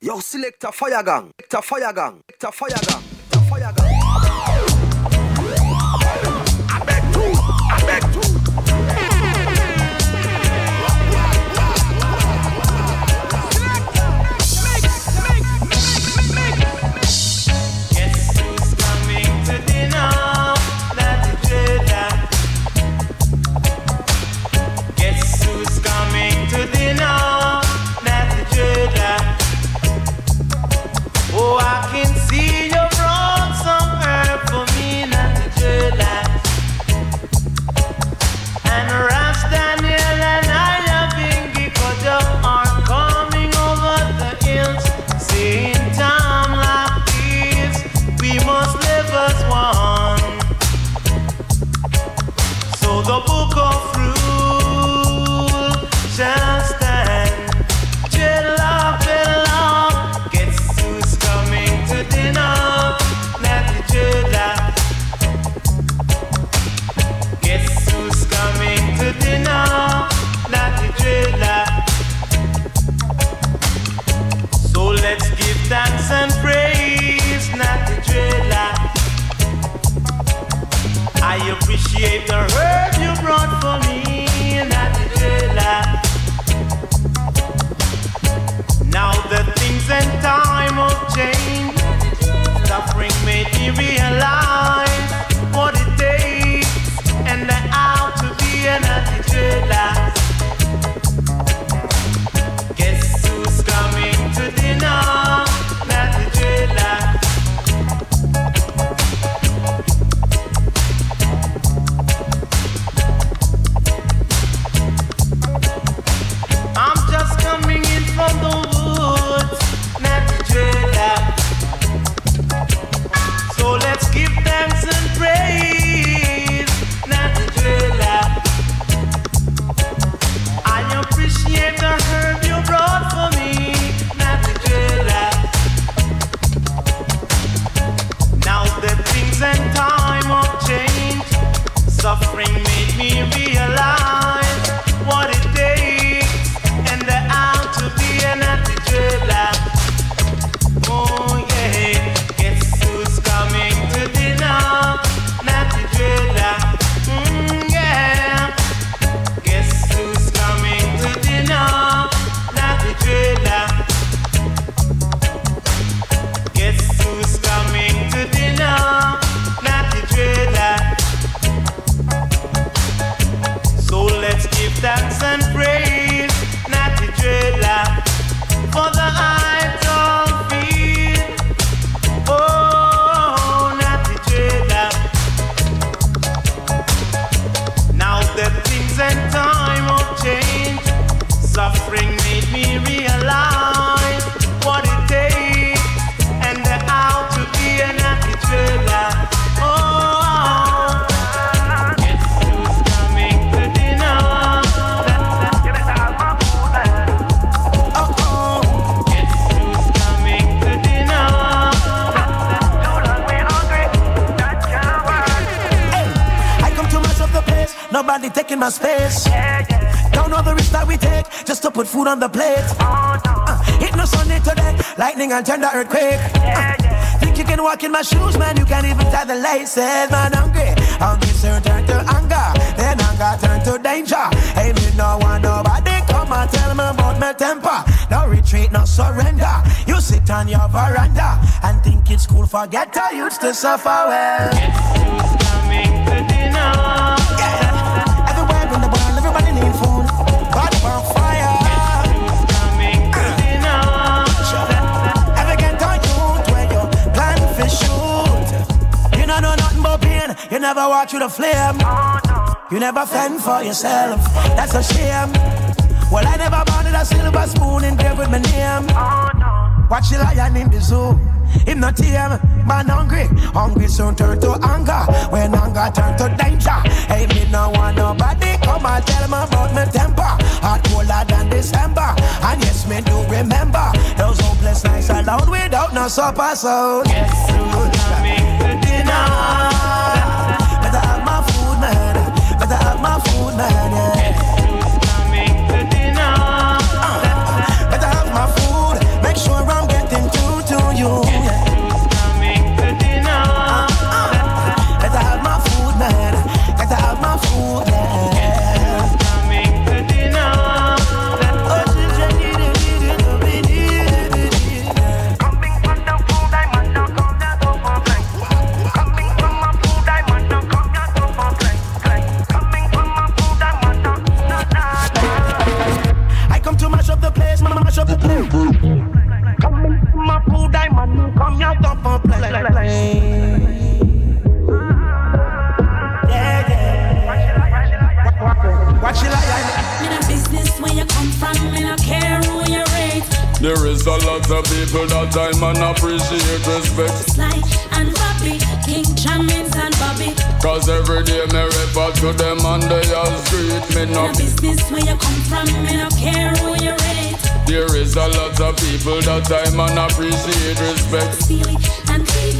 Yo, select a fire gang, select a fire gang, select a fire gang, select a fire gang. Nobody taking my space. Don't know the risk that we take just to put food on the plate. Uh, hit no Sunday today, lightning and tender earthquake. Uh, think you can walk in my shoes, man? You can't even tie the laces, man. Hungry, hungry, soon turn to anger, then anger turn to danger. Hey, me no want nobody come and tell me about my temper. No retreat, no surrender. You sit on your veranda and think it's cool. Forget I used to suffer well. Coming to dinner. Yeah. You never walk through the flame. You never fend for yourself. That's a shame. Well, I never wanted a silver spoon engraved with my name. Watch the lion in the zoo. Him not tame, man hungry. Hungry soon turn to anger. When anger turn to danger. Hey, me no want nobody come and tell me about my temper. Hot colder than December. And yes, me do remember those hopeless nights alone without no supper. So yes, coming to dinner. Of people that time and appreciate respect. Sly and Robbie, King Jammys and Bobby. Cause every day me refer to them and they all street me no. business where you come from, me no care who you rate. There is a lot of people that time and appreciate respect. Steely and and.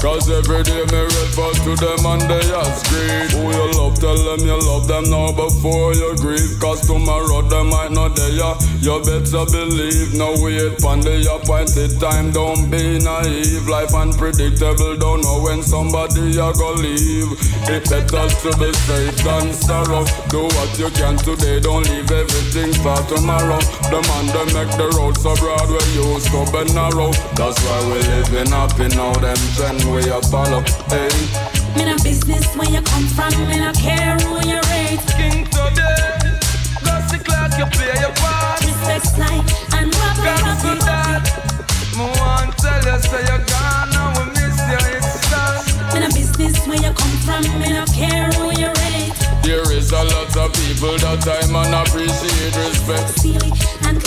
Cause every day me refer to them and they are great. Who you love, tell them you love them now before you grieve. Cause tomorrow they might not there. You better believe, no wait on the appointed time. Don't be naive. Life unpredictable, don't know when somebody you go leave. It better to be safe than sorrow. Do what you can today, don't leave everything for tomorrow. The man they make the road so broad where you to be narrow. That's why we living happy now. Them trend we a follow. Hey. Me no business where you come from, me no care who you rate. King today, Gussie Clarke, you play your part. Respect Sly and Robbie, Can't Bobby, do that. Me want tell you, say you're gone, and we miss you, it's sad. Me no business where you come from, me is a lot of people that time and appreciate respect. Steely and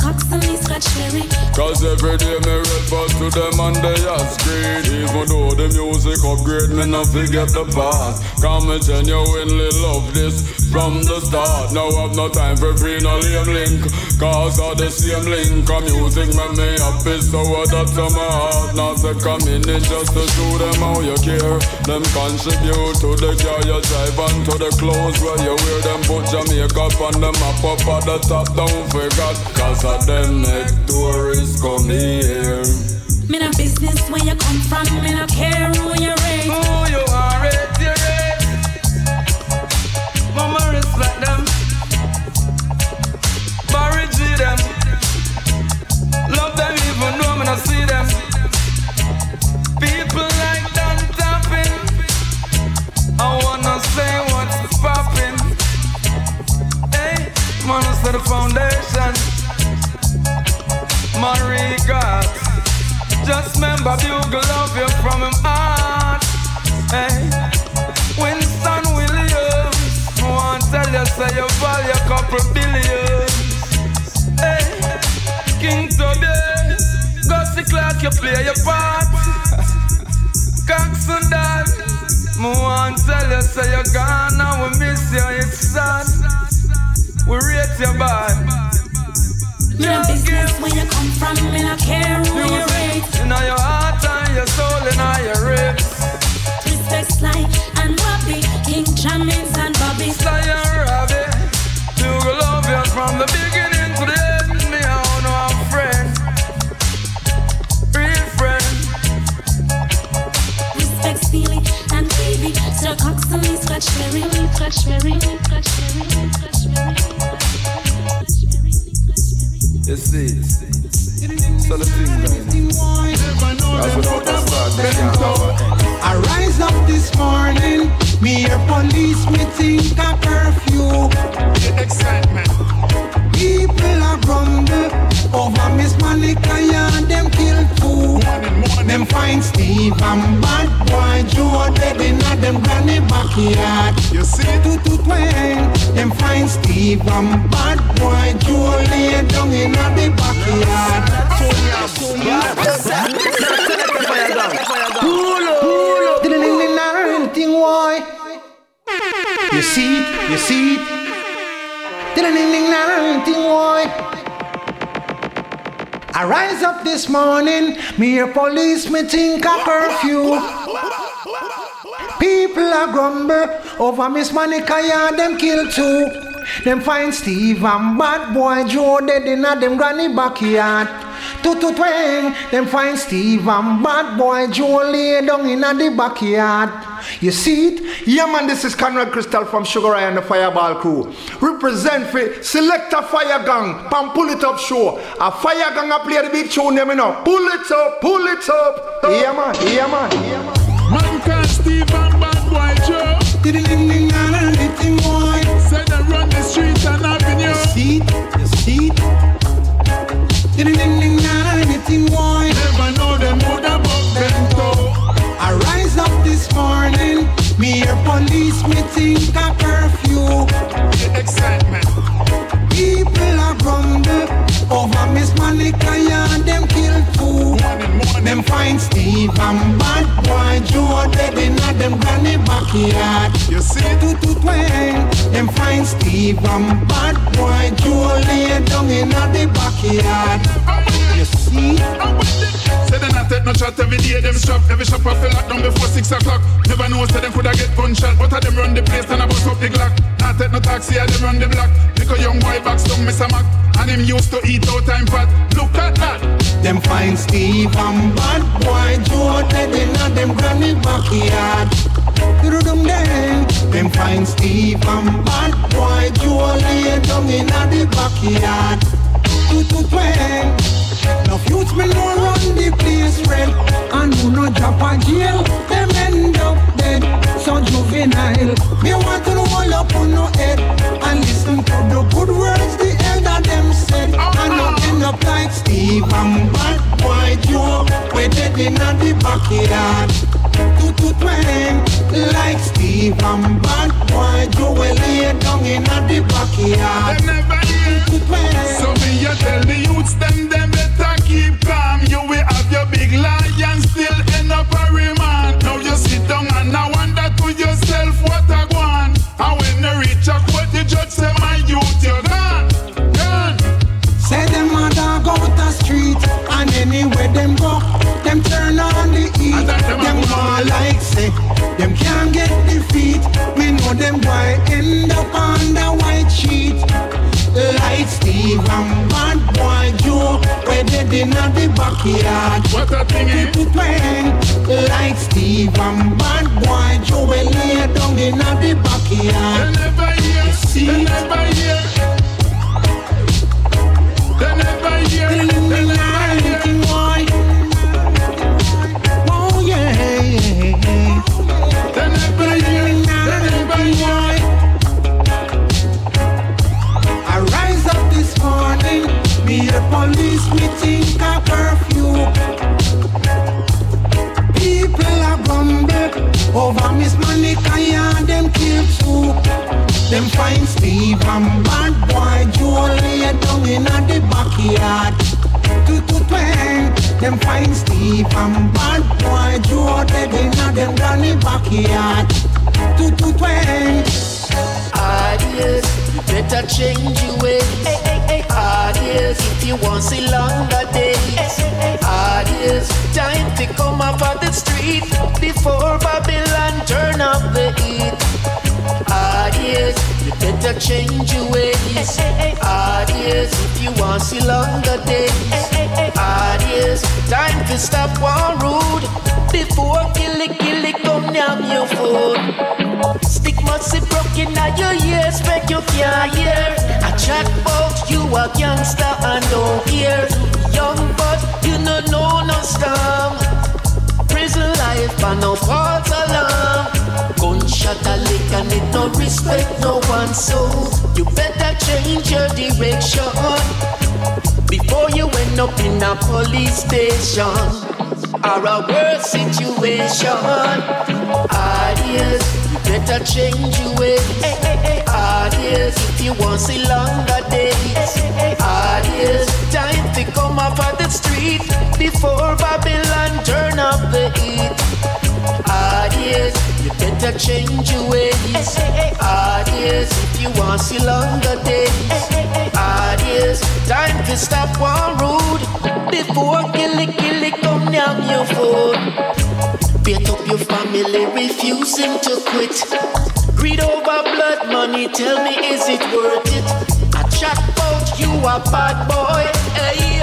Cox and Lee Scratch Perry. Cause every day me refer to them and they ask great Even though the music upgrade me not forget the past Cause me genuinely love this from the start. Now I've no time for free no lame link. Cause all the same link of music make me happy So that's to my heart. Now say come in it just to show them how you care. Them contribute to the car you drive and to the clothes where you wear. Them Put your makeup on the map up at the top Don't forget. Cause of them make tourists come here. Me no business where you come from, me no care who you rate. Who you are, rate, Respect them. Barry G them. Love them even though me not them. People like Tapping. I wanna say what's poppin'. Hey, wanna the foundation. Marie God. Just remember Bugle love you from him heart. Hey, say you value a couple billion. Hey, King today. Gussie Clarke, you play your part. Cox and Dan. Me want tell you say you gone and we miss you. It's sad. We rate you bad. Me no business where you come from, me no care You are dead in a bunny backyard. You see, Steve bad boy Joe lay down in a the backyard. You see you see? I rise up this morning, me a police, me think a curfew. People are grumble over Miss Monica, yeah, them kill two. Them find Steve and bad boy Joe dead in a them granny backyard. Two to twang, them find Steve and bad boy Joe lay down in a the backyard. You see it? Yeah, man, this is Conrad Crystal from Sugar Eye and the Fireball Crew. Represent for Selector Fire Gang, Pam Pull It Up Show. A Fire Gang a play the big tune, them, you know. Pull it up, pull it up. Yeah, man, yeah, man, yeah, man. Man can Steve and bad boy Joe. Say they run the streets and avenue. See? You see? Ding ding ding ding ding. Never know them would have them toe. I rise up this morning, me a police, me think a curfew. Excitement. People are grumble find Steve and bad boy Joe dead in a them granny backyard. You see? Two to twang, them find Steve and bad boy Joe lay down in a the backyard. See? Say they not take no shot every day, them shop Every shop I feel locked down before 6 o'clock Never know them coulda get gunshot But I them run the place and I bust up the Glock Not take no taxi, I them run the block Little young boy down Mr. Mac And him used to eat out time fat Look at that Them find Steve and bad boy Joe in a them granny backyard. Through them them find Steve and bad boy Joe lay down in the backyard. To twang. No youths me no run the place red And who no drop a jail Them end up dead. So juvenile Me want to roll up on no head. And listen to the good words the elder them said. And not end up like Steve and bad boy Joe We dead in the backyard. Two to twang Like Steve and bad boy Joe bad boy Joe Where they not the backyard What a thing eh? Like Steve and bad boy Joe We lay down in the They backyard never hear, see? they never hear They never hear, they never hear be a police, me think a curfew. People are grumble over Miss Monica and them kill too. Them find Steve and bad boy Joe lay down in a the backyard. Two to twang, them find Steve and bad boy Joe dead in a them granny backyard. Two to twang. Ideas, you better change your ways. Ideas, if you want see longer days. Ideas, time to come up on the street before Babylon turn up the heat. Ideas, you better change your ways. Ideas, if you want to see longer days. Ideas, time to stop war rude before kill it, kill it, come down your food. Stick must be broken at your ears, make you can't hear. I chat you a gangster and don't care. Young but you no know no storm. Prison life but no false alarm. Gunshot a lick and it no respect no one soul. You better change your direction before you end up in a police station or a worse situation. Ideas, better change your ways. Ideas, if you want see longer days. Ideas, time to come up on the street before Babylon turn up the heat. Ideas, you better change your ways. Ideas, if you want see longer days. Ideas, time to stop one rude before kill it, kill it, come down your foot. Beat up your family, refusing to quit. Greed over blood money, tell me is it worth it? I chat about you a bad boy, hey,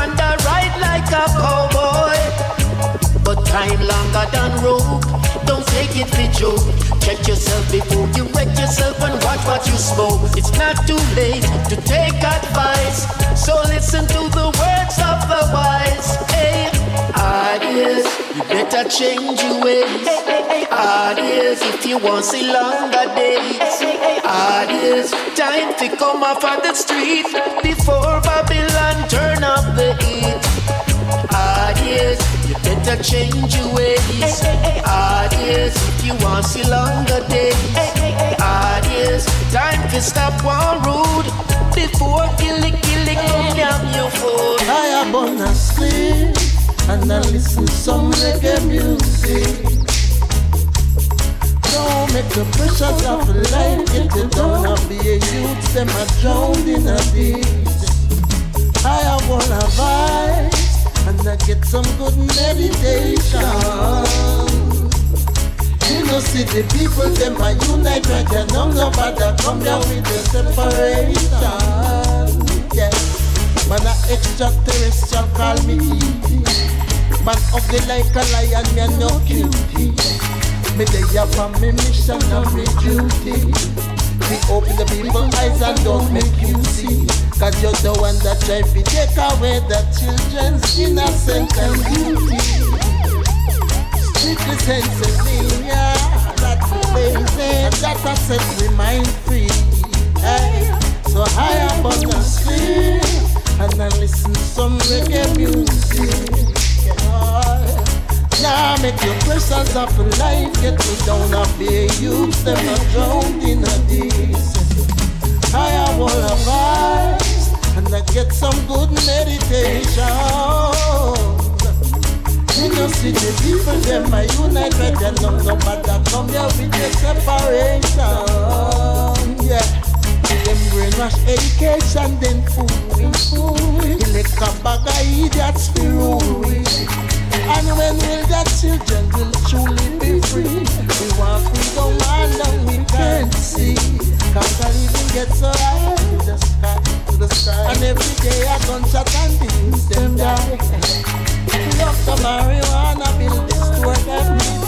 and I ride like a cowboy. But time longer than rope. Take it for joke. Check yourself before you wreck yourself and watch what you smoke. It's not too late to take advice. So listen to the words of the wise. Hey, ideas, you better change your ways. Ideas, if you want see longer days. Ideas, time to come off on the street before Babylon turn up the heat. Better change your ways. Ideas, if you want see longer days. Ideas, time to stop one rude before kill it, kill it, come down your foot. I am on a sleep. and I listen some reggae music. Don't make the pressures of life get you down and be a youth, them are drowned in a ditch. I wanna vibe and I get some good meditation. You know, see the people, them are unite right there. No, nobody come down with the separation. Yeah. Man, a extraterrestrial call me Man of the like a lion, me no cutie. Me they up on me mission and me duty. We open the people eyes and don't make you you're the one that try to take away the children's innocence and beauty strictly Pennsylvania. That's amazing. That I set me mind free. Hey. So I am on the sleep and I listen some reggae music. Now make your questions of life get me down a be youth them not drowned in a decent. I am all advice and I get some good meditation. You know, see the people, them are united, and no, no matter come here with the separation. Yeah. Them brainwash education, then fool we fool we. Elect a bag of idiots for rule. And when will the children will truly be free? We want freedom and we can't see. Cause I even get so high to the sky, to the sky. And every day a gunshot and beams them die. Love the marijuana, build this store